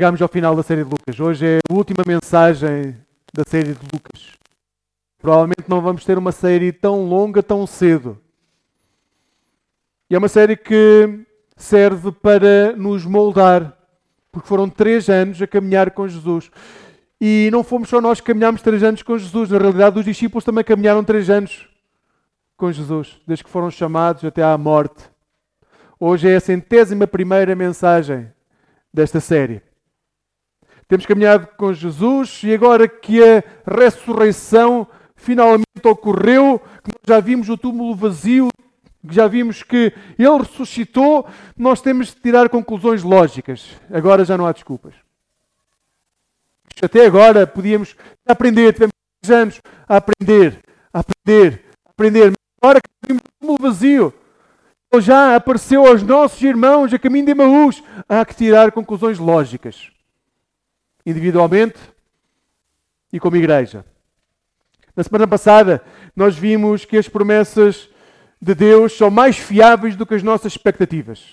Chegámos ao final da série de Lucas. Hoje é a última mensagem da série de Lucas. Provavelmente não vamos ter uma série tão longa tão cedo. E é uma série que serve para nos moldar, porque foram três anos a caminhar com Jesus. E não fomos só nós que caminhámos três anos com Jesus, na realidade, os discípulos também caminharam três anos com Jesus, desde que foram chamados até à morte. Hoje é a centésima primeira mensagem desta série. Temos caminhado com Jesus e agora que a ressurreição finalmente ocorreu, que nós já vimos o túmulo vazio, que já vimos que ele ressuscitou, nós temos de tirar conclusões lógicas. Agora já não há desculpas. Até agora podíamos aprender, tivemos anos a aprender, a aprender, a aprender. Agora que vimos o túmulo vazio, ele já apareceu aos nossos irmãos a caminho de Emaús, há que tirar conclusões lógicas. Individualmente e como igreja. Na semana passada, nós vimos que as promessas de Deus são mais fiáveis do que as nossas expectativas.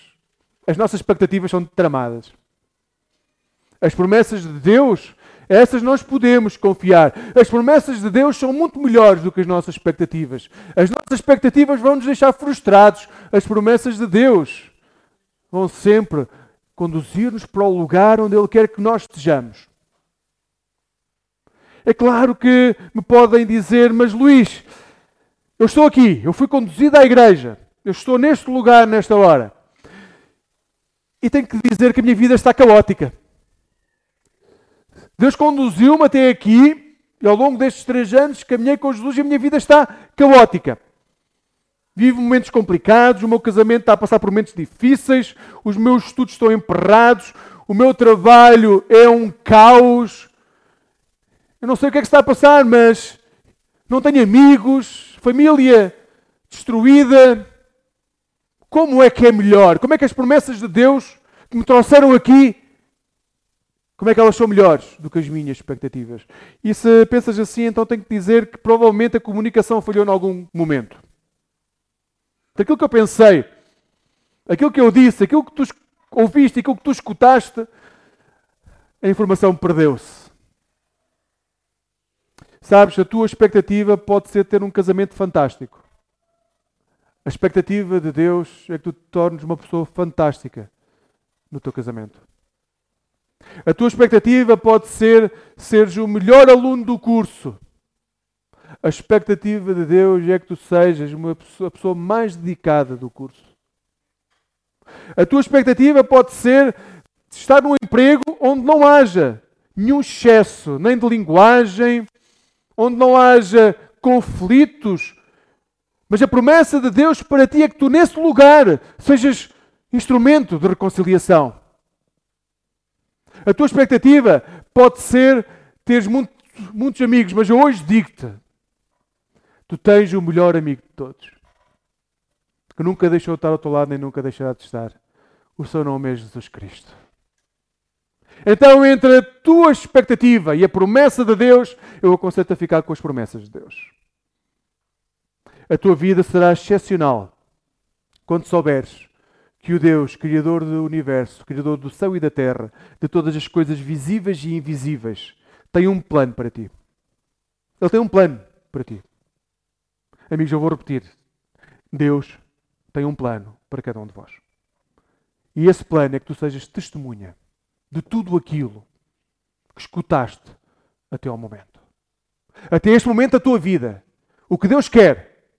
As nossas expectativas são tramadas. As promessas de Deus, essas nós podemos confiar. As promessas de Deus são muito melhores do que as nossas expectativas. As nossas expectativas vão nos deixar frustrados. As promessas de Deus vão sempre conduzir-nos para o lugar onde Ele quer que nós estejamos. É claro que me podem dizer, mas Luís, eu estou aqui, eu fui conduzido à igreja, eu estou neste lugar, nesta hora, e tenho que dizer que a minha vida está caótica. Deus conduziu-me até aqui, e ao longo destes três anos caminhei com Jesus e a minha vida está caótica. Vivo momentos complicados, o meu casamento está a passar por momentos difíceis, os meus estudos estão emperrados, o meu trabalho é um caos, eu não sei o que é que está a passar, mas não tenho amigos, família destruída. Como é que é melhor? Como é que as promessas de Deus que me trouxeram aqui, como é que elas são melhores do que as minhas expectativas? E se pensas assim, então tenho que dizer que provavelmente a comunicação falhou em algum momento. Daquilo que eu pensei, aquilo que eu disse, aquilo que tu ouviste, aquilo que tu escutaste, a informação perdeu-se. Sabes, a tua expectativa pode ser ter um casamento fantástico. A expectativa de Deus é que tu te tornes uma pessoa fantástica no teu casamento. A tua expectativa pode ser seres o melhor aluno do curso. A expectativa de Deus é que tu sejas uma pessoa, a pessoa mais dedicada do curso. A tua expectativa pode ser estar num emprego onde não haja nenhum excesso, nem de linguagem, onde não haja conflitos. Mas a promessa de Deus para ti é que tu, nesse lugar, sejas instrumento de reconciliação. A tua expectativa pode ser teres muito, muitos amigos, mas eu hoje digo-te: tu tens o melhor amigo de todos, que nunca deixou de estar ao teu lado nem nunca deixará de estar. O seu nome é Jesus Cristo. Então, entre a tua expectativa e a promessa de Deus, eu aconselho-te a ficar com as promessas de Deus. A tua vida será excepcional quando souberes que o Deus, Criador do universo, Criador do céu e da terra, de todas as coisas visíveis e invisíveis, tem um plano para ti. Ele tem um plano para ti. Amigos, eu vou repetir. Deus tem um plano para cada um de vós. E esse plano é que tu sejas testemunha de tudo aquilo que escutaste até ao momento. Até este momento da tua vida, o que Deus quer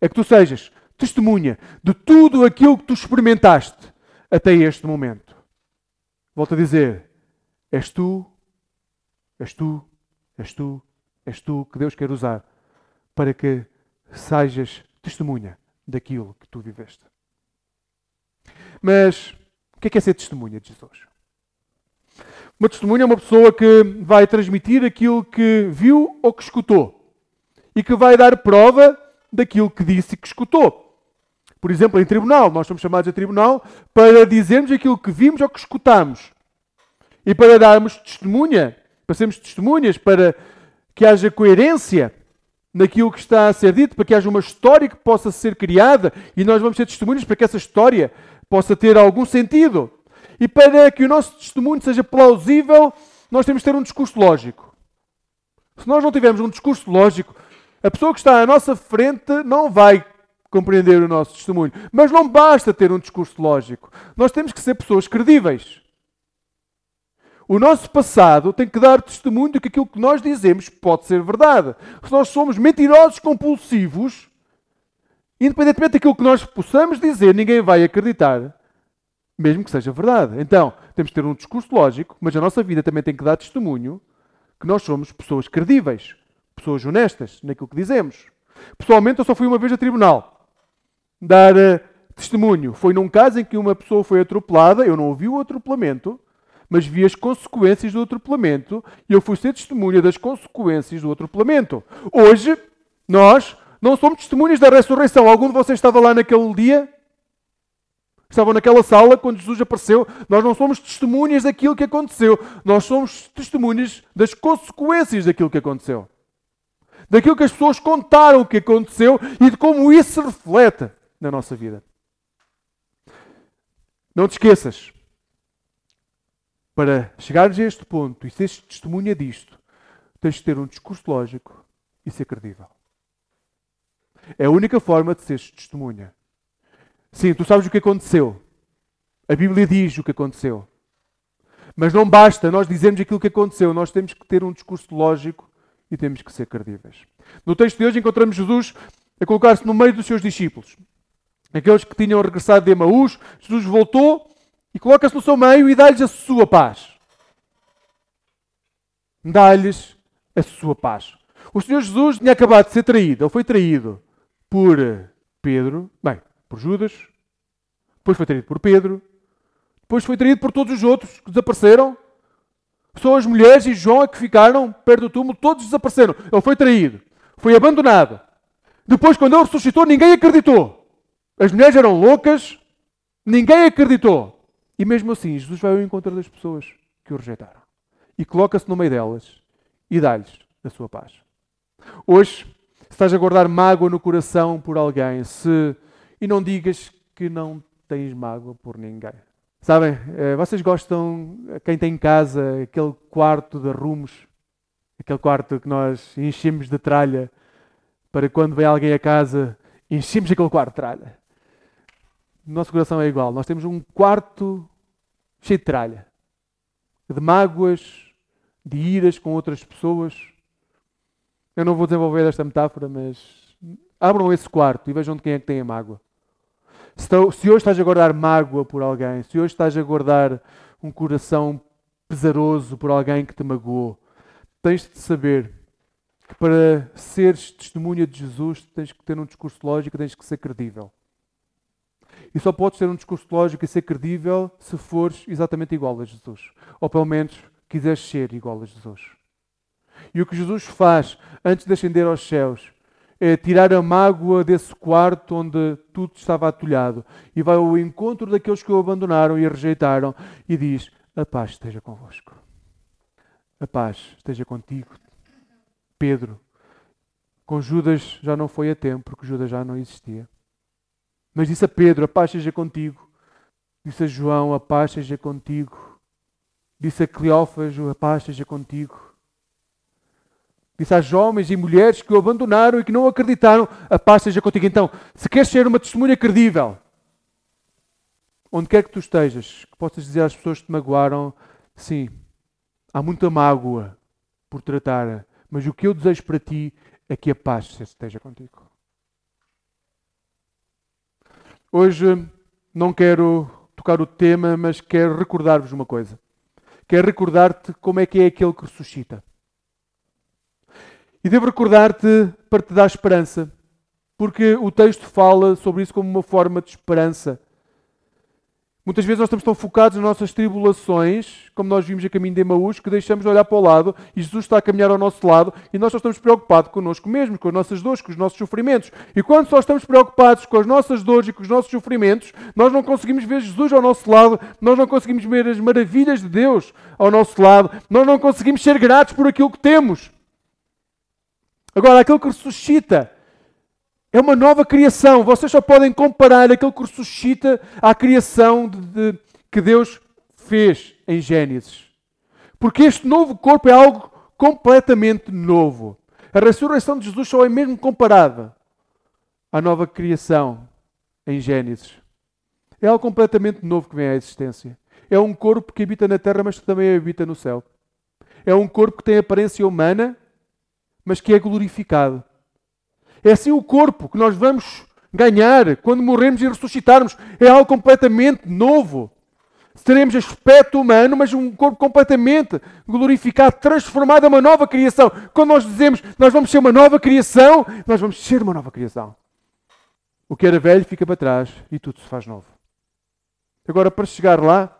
é que tu sejas testemunha de tudo aquilo que tu experimentaste até este momento. Volto a dizer: és tu, és tu, és tu, és tu que Deus quer usar para que sejas testemunha daquilo que tu viveste. Mas o que é, que é ser testemunha de Jesus? Uma testemunha é uma pessoa que vai transmitir aquilo que viu ou que escutou e que vai dar prova daquilo que disse e que escutou. Por exemplo, em tribunal, nós somos chamados a tribunal para dizermos aquilo que vimos ou que escutamos e para darmos testemunha, para sermos testemunhas, para que haja coerência naquilo que está a ser dito, para que haja uma história que possa ser criada e nós vamos ser testemunhas para que essa história possa ter algum sentido. E para que o nosso testemunho seja plausível, nós temos que ter um discurso lógico. Se nós não tivermos um discurso lógico, a pessoa que está à nossa frente não vai compreender o nosso testemunho. Mas não basta ter um discurso lógico. Nós temos que ser pessoas credíveis. O nosso passado tem que dar testemunho de que aquilo que nós dizemos pode ser verdade. Se nós somos mentirosos compulsivos, independentemente daquilo que nós possamos dizer, ninguém vai acreditar, mesmo que seja verdade. Então, temos que ter um discurso lógico, mas a nossa vida também tem que dar testemunho que nós somos pessoas credíveis, pessoas honestas naquilo que dizemos. Pessoalmente, eu só fui uma vez a tribunal dar uh, testemunho. Foi num caso em que uma pessoa foi atropelada, eu não ouvi o atropelamento, mas vi as consequências do atropelamento e eu fui ser testemunha das consequências do atropelamento. Hoje, nós não somos testemunhas da ressurreição. Algum de vocês estava lá naquele dia? Estavam naquela sala quando Jesus apareceu. Nós não somos testemunhas daquilo que aconteceu. Nós somos testemunhas das consequências daquilo que aconteceu. Daquilo que as pessoas contaram que aconteceu e de como isso se reflete na nossa vida. Não te esqueças, para chegares a este ponto e seres testemunha disto, tens de ter um discurso lógico e ser credível. É a única forma de seres testemunha. Sim, tu sabes o que aconteceu. A Bíblia diz o que aconteceu. Mas não basta nós dizermos aquilo que aconteceu, nós temos que ter um discurso lógico e temos que ser credíveis. No texto de hoje encontramos Jesus a colocar-se no meio dos seus discípulos. Aqueles que tinham regressado de Emaús, Jesus voltou e coloca-se no seu meio e dá-lhes a sua paz. Dá-lhes a sua paz. O Senhor Jesus tinha acabado de ser traído. Ele foi traído por Pedro, bem, por Judas, depois foi traído por Pedro, depois foi traído por todos os outros que desapareceram. Só as mulheres e João é que ficaram perto do túmulo, todos desapareceram. Ele foi traído, foi abandonado. Depois, quando ele ressuscitou, ninguém acreditou. As mulheres eram loucas, ninguém acreditou. E mesmo assim, Jesus vai ao encontro das pessoas que o rejeitaram e coloca-se no meio delas e dá-lhes a sua paz. Hoje, se estás a guardar mágoa no coração por alguém, se e não digas que não tens mágoa por ninguém. Sabem, eh, vocês gostam, quem tem em casa, aquele quarto de arrumos, aquele quarto que nós enchemos de tralha para quando vem alguém a casa, enchemos aquele quarto de tralha no nosso coração é igual. Nós temos um quarto cheio de tralha, de mágoas, de iras com outras pessoas. Eu não vou desenvolver esta metáfora, mas abram esse quarto e vejam de quem é que tem a mágoa. Se hoje estás a guardar mágoa por alguém, se hoje estás a guardar um coração pesaroso por alguém que te magoou, tens de saber que para seres testemunha de Jesus tens que ter um discurso lógico, tens que ser credível. E só podes ter um discurso lógico e ser credível se fores exatamente igual a Jesus. Ou pelo menos quiseres ser igual a Jesus. E o que Jesus faz antes de ascender aos céus é tirar a mágoa desse quarto onde tudo estava atulhado e vai ao encontro daqueles que o abandonaram e rejeitaram e diz: A paz esteja convosco. A paz esteja contigo. Pedro, com Judas já não foi a tempo, porque Judas já não existia. Mas disse a Pedro: A paz seja contigo. Disse a João: A paz seja contigo. Disse a Cleófago: A paz seja contigo. Disse às homens e mulheres que o abandonaram e que não acreditaram: A paz seja contigo. Então, se queres ser uma testemunha credível, onde quer que tu estejas, que possas dizer às pessoas que te magoaram: Sim, há muita mágoa por tratar, mas o que eu desejo para ti é que a paz esteja contigo. Hoje não quero tocar o tema, mas quero recordar-vos uma coisa. Quero recordar-te como é que é aquele que ressuscita. E devo recordar-te para te dar esperança, porque o texto fala sobre isso como uma forma de esperança. Muitas vezes nós estamos tão focados nas nossas tribulações, como nós vimos a caminho de Emaús, que deixamos de olhar para o lado e Jesus está a caminhar ao nosso lado e nós só estamos preocupados connosco mesmo, com as nossas dores, com os nossos sofrimentos. E quando só estamos preocupados com as nossas dores e com os nossos sofrimentos, nós não conseguimos ver Jesus ao nosso lado, nós não conseguimos ver as maravilhas de Deus ao nosso lado, nós não conseguimos ser gratos por aquilo que temos. Agora, aquilo que ressuscita é uma nova criação. Vocês só podem comparar aquele que ressuscita à criação de, de, que Deus fez em Gênesis. Porque este novo corpo é algo completamente novo. A ressurreição de Jesus só é mesmo comparada à nova criação em Gênesis. É algo completamente novo que vem à existência. É um corpo que habita na terra, mas que também habita no céu. É um corpo que tem aparência humana, mas que é glorificado. É assim o corpo que nós vamos ganhar quando morremos e ressuscitarmos. É algo completamente novo. Teremos aspecto humano, mas um corpo completamente glorificado, transformado em uma nova criação. Quando nós dizemos nós vamos ser uma nova criação, nós vamos ser uma nova criação. O que era velho fica para trás e tudo se faz novo. Agora, para chegar lá,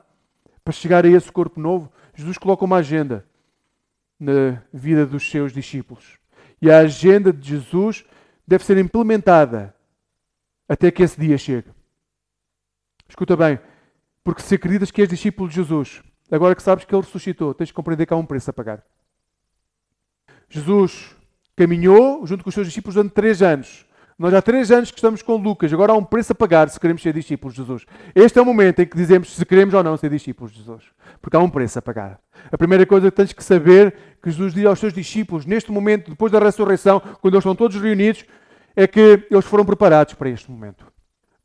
para chegar a esse corpo novo, Jesus coloca uma agenda na vida dos seus discípulos. E a agenda de Jesus deve ser implementada até que esse dia chegue. Escuta bem, porque se acreditas que és discípulo de Jesus, agora que sabes que ele ressuscitou, tens de compreender que há um preço a pagar. Jesus caminhou junto com os seus discípulos durante três anos. Nós há três anos que estamos com Lucas, agora há um preço a pagar se queremos ser discípulos de Jesus. Este é o momento em que dizemos se queremos ou não ser discípulos de Jesus. Porque há um preço a pagar. A primeira coisa que tens que saber, que Jesus diz aos seus discípulos, neste momento, depois da ressurreição, quando eles estão todos reunidos, é que eles foram preparados para este momento.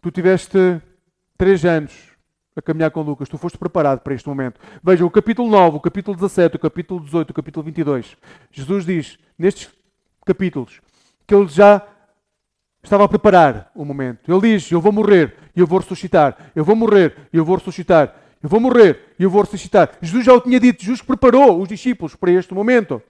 Tu tiveste três anos a caminhar com Lucas, tu foste preparado para este momento. Veja o capítulo 9, o capítulo 17, o capítulo 18, o capítulo 22. Jesus diz nestes capítulos que ele já estava a preparar o momento. Ele diz: Eu vou morrer e eu vou ressuscitar. Eu vou morrer e eu vou ressuscitar. Eu vou morrer e eu vou ressuscitar. Jesus já o tinha dito, Jesus preparou os discípulos para este momento.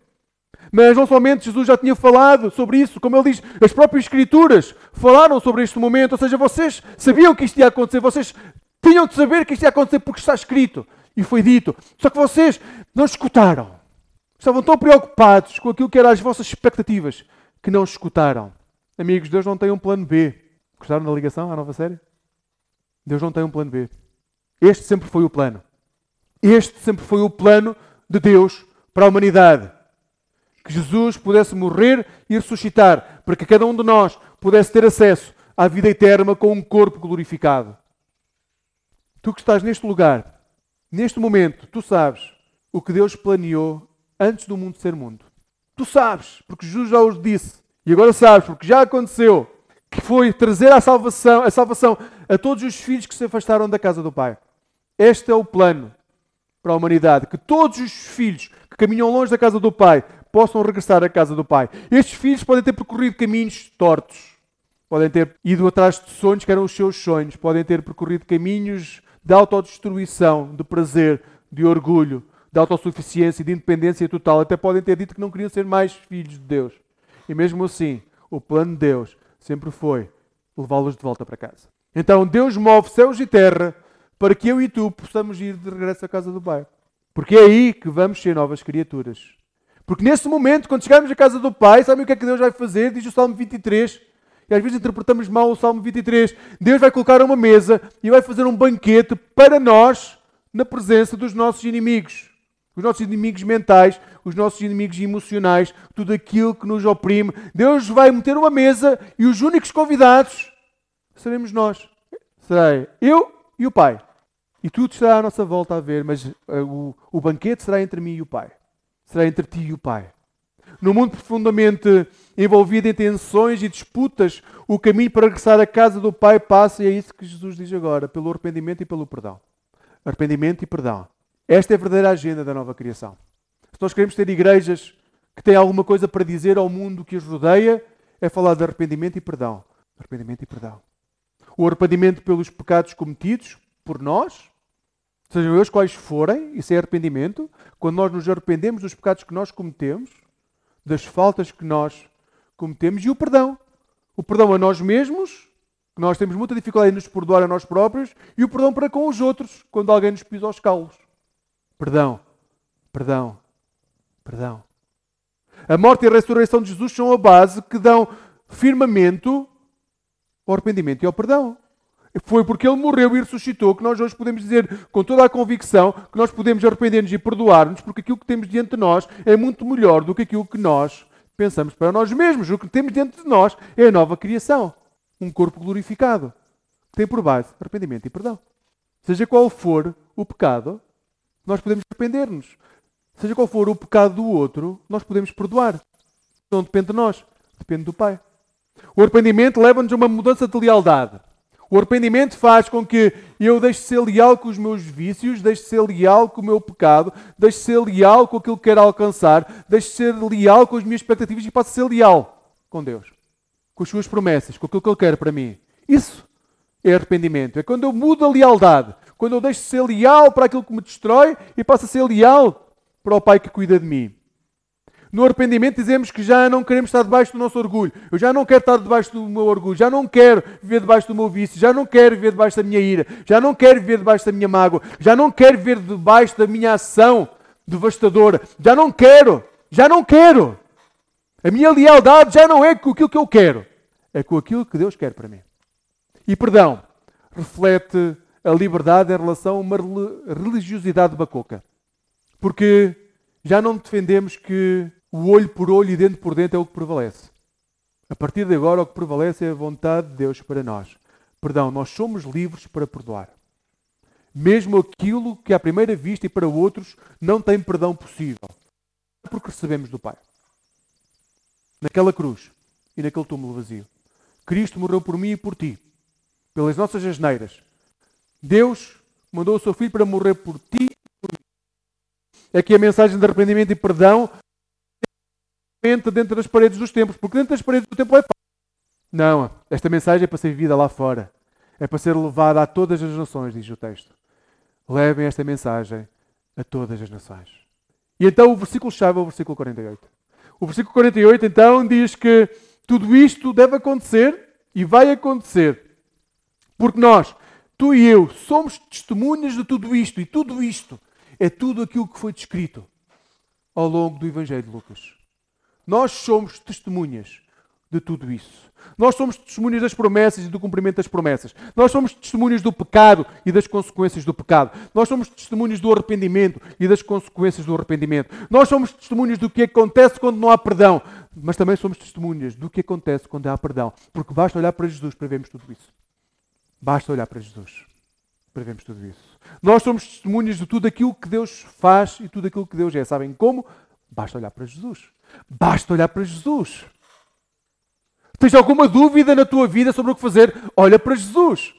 Mas não somente Jesus já tinha falado sobre isso, como ele diz, as próprias Escrituras falaram sobre este momento, ou seja, vocês sabiam que isto ia acontecer, vocês tinham de saber que isto ia acontecer porque está escrito e foi dito. Só que vocês não escutaram. Estavam tão preocupados com aquilo que eram as vossas expectativas que não escutaram. Amigos, Deus não tem um plano B. Gostaram da ligação à nova série? Deus não tem um plano B. Este sempre foi o plano. Este sempre foi o plano de Deus para a humanidade. Que Jesus pudesse morrer e ressuscitar, para que cada um de nós pudesse ter acesso à vida eterna com um corpo glorificado. Tu que estás neste lugar, neste momento, tu sabes o que Deus planeou antes do mundo ser mundo. Tu sabes, porque Jesus já os disse. E agora sabes, porque já aconteceu, que foi trazer a salvação, a salvação a todos os filhos que se afastaram da casa do Pai. Este é o plano para a humanidade, que todos os filhos que caminham longe da casa do Pai possam regressar à casa do Pai. Estes filhos podem ter percorrido caminhos tortos, podem ter ido atrás de sonhos que eram os seus sonhos, podem ter percorrido caminhos de autodestruição, de prazer, de orgulho, de autossuficiência, de independência total. Até podem ter dito que não queriam ser mais filhos de Deus. E mesmo assim, o plano de Deus sempre foi levá-los de volta para casa. Então Deus move céus e terra para que eu e tu possamos ir de regresso à casa do Pai. Porque é aí que vamos ser novas criaturas. Porque nesse momento, quando chegarmos à casa do Pai, sabem o que é que Deus vai fazer? Diz o Salmo 23 e às vezes interpretamos mal o Salmo 23. Deus vai colocar uma mesa e vai fazer um banquete para nós na presença dos nossos inimigos. Os nossos inimigos mentais, os nossos inimigos emocionais, tudo aquilo que nos oprime. Deus vai meter uma mesa e os únicos convidados seremos nós. Serei eu e o Pai. E tudo estará à nossa volta a ver, mas uh, o, o banquete será entre mim e o Pai. Será entre ti e o Pai. No mundo profundamente envolvido em tensões e disputas, o caminho para regressar à casa do Pai passa, e é isso que Jesus diz agora, pelo arrependimento e pelo perdão. Arrependimento e perdão. Esta é a verdadeira agenda da nova criação. Se nós queremos ter igrejas que têm alguma coisa para dizer ao mundo que os rodeia, é falar de arrependimento e perdão. Arrependimento e perdão. O arrependimento pelos pecados cometidos por nós, sejam eles quais forem, isso é arrependimento. Quando nós nos arrependemos dos pecados que nós cometemos, das faltas que nós cometemos e o perdão. O perdão a nós mesmos, que nós temos muita dificuldade em nos perdoar a nós próprios, e o perdão para com os outros, quando alguém nos pisa aos calos. Perdão, perdão, perdão. A morte e a ressurreição de Jesus são a base que dão firmamento ao arrependimento e ao perdão. Foi porque ele morreu e ressuscitou que nós hoje podemos dizer com toda a convicção que nós podemos arrepender-nos e perdoar-nos, porque aquilo que temos diante de nós é muito melhor do que aquilo que nós pensamos para nós mesmos. O que temos diante de nós é a nova criação. Um corpo glorificado. Que tem por base arrependimento e perdão. Seja qual for o pecado, Nós podemos arrepender-nos. Seja qual for o pecado do outro, nós podemos perdoar. Não depende de nós, depende do Pai. O arrependimento leva-nos a uma mudança de lealdade. O arrependimento faz com que eu deixe de ser leal com os meus vícios, deixe de ser leal com o meu pecado, deixe de ser leal com aquilo que quero alcançar, deixe de ser leal com as minhas expectativas e passe a ser leal com Deus, com as suas promessas, com aquilo que Ele quer para mim. Isso é arrependimento. É quando eu mudo a lealdade, quando eu deixo de ser leal para aquilo que me destrói e passo a ser leal para o Pai que cuida de mim. No arrependimento dizemos que já não queremos estar debaixo do nosso orgulho. Eu já não quero estar debaixo do meu orgulho. Já não quero viver debaixo do meu vício. Já não quero viver debaixo da minha ira. Já não quero viver debaixo da minha mágoa. Já não quero viver debaixo da minha ação devastadora. Já não quero. Já não quero. A minha lealdade já não é com aquilo que eu quero. É com aquilo que Deus quer para mim. E perdão reflete a liberdade em relação a uma religiosidade bacoca. Porque já não defendemos que o olho por olho e dente por dente é o que prevalece. A partir de agora, o que prevalece é a vontade de Deus para nós. Perdão, nós somos livres para perdoar. Mesmo aquilo que à primeira vista e para outros não tem perdão possível. Porque recebemos do Pai. Naquela cruz e naquele túmulo vazio. Cristo morreu por mim e por ti. Pelas nossas asneiras. Deus mandou o seu Filho para morrer por ti. É que a mensagem de arrependimento e perdão dentro das paredes dos templos, porque dentro das paredes do templo é fácil. Não, esta mensagem é para ser vivida lá fora. É para ser levada a todas as nações, diz o texto. Levem esta mensagem a todas as nações. E então o versículo-chave é o versículo 48. O versículo 48 então diz que tudo isto deve acontecer e vai acontecer. Porque nós, tu e eu, somos testemunhas de tudo isto. E tudo isto é tudo aquilo que foi descrito ao longo do Evangelho de Lucas. Nós somos testemunhas de tudo isso. Nós somos testemunhas das promessas e do cumprimento das promessas. Nós somos testemunhas do pecado e das consequências do pecado. Nós somos testemunhas do arrependimento e das consequências do arrependimento. Nós somos testemunhas do que acontece quando não há perdão. Mas também somos testemunhas do que acontece quando há perdão. Porque basta olhar para Jesus para vermos tudo isso. Basta olhar para Jesus para vermos tudo isso. Nós somos testemunhas de tudo aquilo que Deus faz e tudo aquilo que Deus é. Sabem como? Basta olhar para Jesus. Basta olhar para Jesus. Tens alguma dúvida na tua vida sobre o que fazer? Olha para Jesus.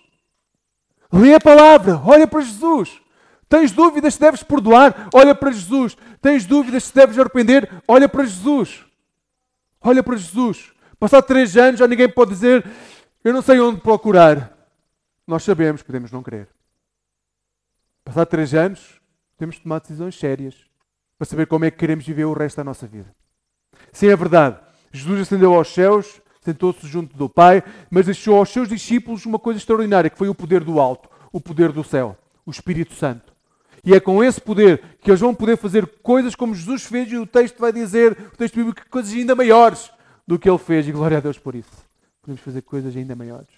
Lê a palavra, olha para Jesus. Tens dúvidas se deves perdoar? Olha para Jesus. Tens dúvidas se deves arrepender? Olha para Jesus. Olha para Jesus. Passado três anos já ninguém pode dizer eu não sei onde procurar. Nós sabemos, podemos não crer. Passado três anos, temos de tomar decisões sérias para saber como é que queremos viver o resto da nossa vida. Sim, é verdade. Jesus ascendeu aos céus, sentou-se junto do Pai, mas deixou aos seus discípulos uma coisa extraordinária, que foi o poder do alto, o poder do céu, o Espírito Santo. E é com esse poder que eles vão poder fazer coisas como Jesus fez, e o texto vai dizer, o texto bíblico, coisas ainda maiores do que ele fez, e glória a Deus por isso. Podemos fazer coisas ainda maiores.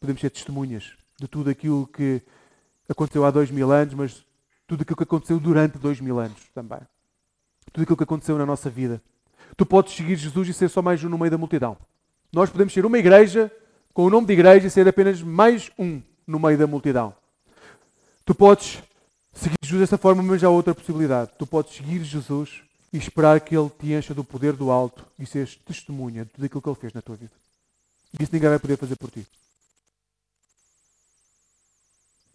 Podemos ser testemunhas de tudo aquilo que aconteceu há dois mil anos, mas tudo aquilo que aconteceu durante dois mil anos também. Tudo aquilo que aconteceu na nossa vida. Tu podes seguir Jesus e ser só mais um no meio da multidão. Nós podemos ser uma igreja com o nome de igreja e ser apenas mais um no meio da multidão. Tu podes seguir Jesus dessa forma, mas há outra possibilidade. Tu podes seguir Jesus e esperar que Ele te encha do poder do alto e seres testemunha de tudo aquilo que Ele fez na tua vida. Isso ninguém vai poder fazer por ti.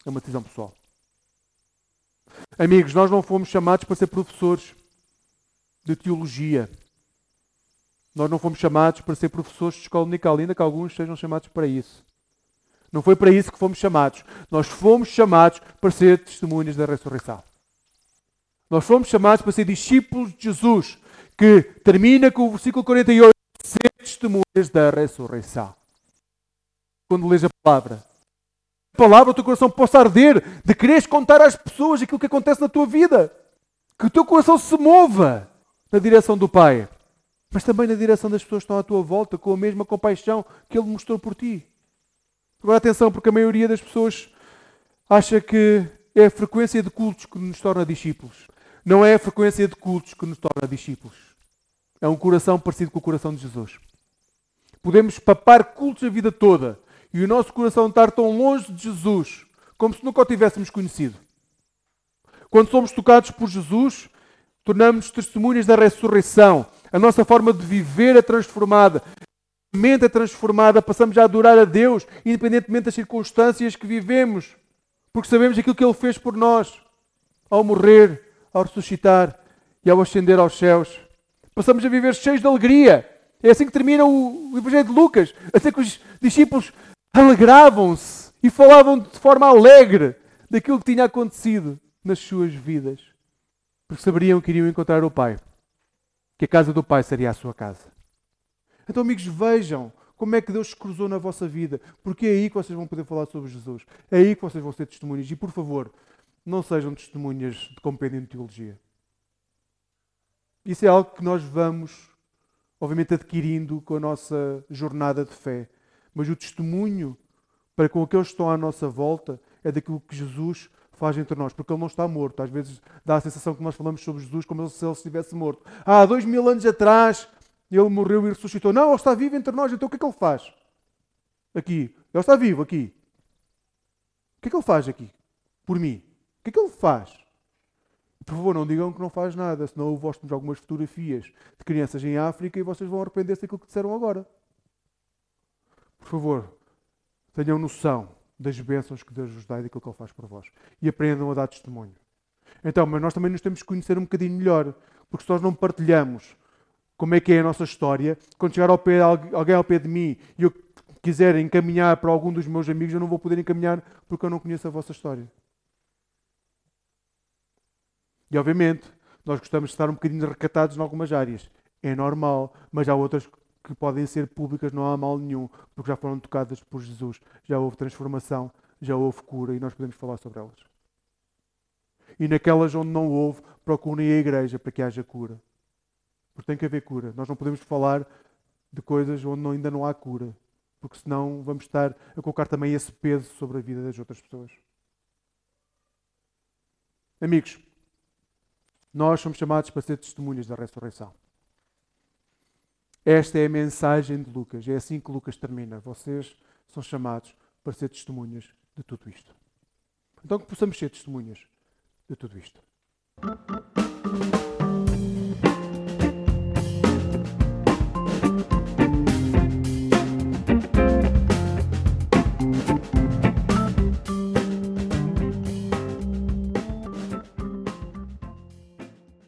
É uma decisão pessoal. Amigos, nós não fomos chamados para ser professores de teologia. Nós não fomos chamados para ser professores de escola dominical, ainda que alguns sejam chamados para isso. Não foi para isso que fomos chamados. Nós fomos chamados para ser testemunhas da ressurreição. Nós fomos chamados para ser discípulos de Jesus, que termina com o versículo 48, ser testemunhas da ressurreição. Quando lês a palavra, palavra, o teu coração possa arder de quereres contar às pessoas aquilo que acontece na tua vida. Que o teu coração se mova na direção do Pai mas também na direção das pessoas que estão à tua volta, com a mesma compaixão que Ele mostrou por ti. Agora atenção, porque a maioria das pessoas acha que é a frequência de cultos que nos torna discípulos. Não é a frequência de cultos que nos torna discípulos. É um coração parecido com o coração de Jesus. Podemos papar cultos a vida toda e o nosso coração estar tão longe de Jesus como se nunca o tivéssemos conhecido. Quando somos tocados por Jesus, tornamos-nos testemunhas da ressurreição. A nossa forma de viver é transformada. A mente é transformada, passamos a adorar a Deus, independentemente das circunstâncias que vivemos, porque sabemos aquilo que Ele fez por nós, ao morrer, ao ressuscitar e ao ascender aos céus. Passamos a viver cheios de alegria. É assim que termina o, Evangelho de Lucas. Até que os discípulos alegravam-se e falavam de forma alegre daquilo que tinha acontecido nas suas vidas. Porque saberiam que iriam encontrar o Pai. Que a casa do Pai seria a sua casa. Então, amigos, vejam como é que Deus cruzou na vossa vida. Porque é aí que vocês vão poder falar sobre Jesus. É aí que vocês vão ser testemunhas. E, por favor, não sejam testemunhas de compêndio de teologia. Isso é algo que nós vamos, obviamente, adquirindo com a nossa jornada de fé. Mas o testemunho para com aqueles que estão à nossa volta é daquilo que Jesus faz entre nós, porque ele não está morto. Às vezes dá a sensação que nós falamos sobre Jesus como se ele estivesse morto. Há dois mil anos atrás ele morreu e ressuscitou. Não, ele está vivo entre nós, então o que é que ele faz? Aqui. Ele está vivo aqui. O que é que ele faz aqui? Por mim. O que é que ele faz? Por favor, não digam que não faz nada, senão eu mostro-vos algumas fotografias de crianças em África e vocês vão arrepender-se daquilo que disseram agora. Por favor, tenham noção das bênçãos que Deus vos dá e daquilo que Ele faz por vós. E aprendam a dar testemunho. Então, mas nós também nos temos que conhecer um bocadinho melhor, porque se nós não partilhamos como é que é a nossa história, quando chegar ao pé, alguém ao pé de mim e eu quiser encaminhar para algum dos meus amigos, eu não vou poder encaminhar porque eu não conheço a vossa história. E obviamente, nós gostamos de estar um bocadinho recatados em algumas áreas. É normal, mas há outras que podem ser públicas, não há mal nenhum, porque já foram tocadas por Jesus, já houve transformação, já houve cura e nós podemos falar sobre elas. E naquelas onde não houve, procurem a igreja para que haja cura. Porque tem que haver cura. Nós não podemos falar de coisas onde ainda não há cura, porque senão vamos estar a colocar também esse peso sobre a vida das outras pessoas. Amigos, nós somos chamados para ser testemunhas da ressurreição. Esta é a mensagem de Lucas. É assim que Lucas termina. Vocês são chamados para ser testemunhas de tudo isto. Então que possamos ser testemunhas de tudo isto.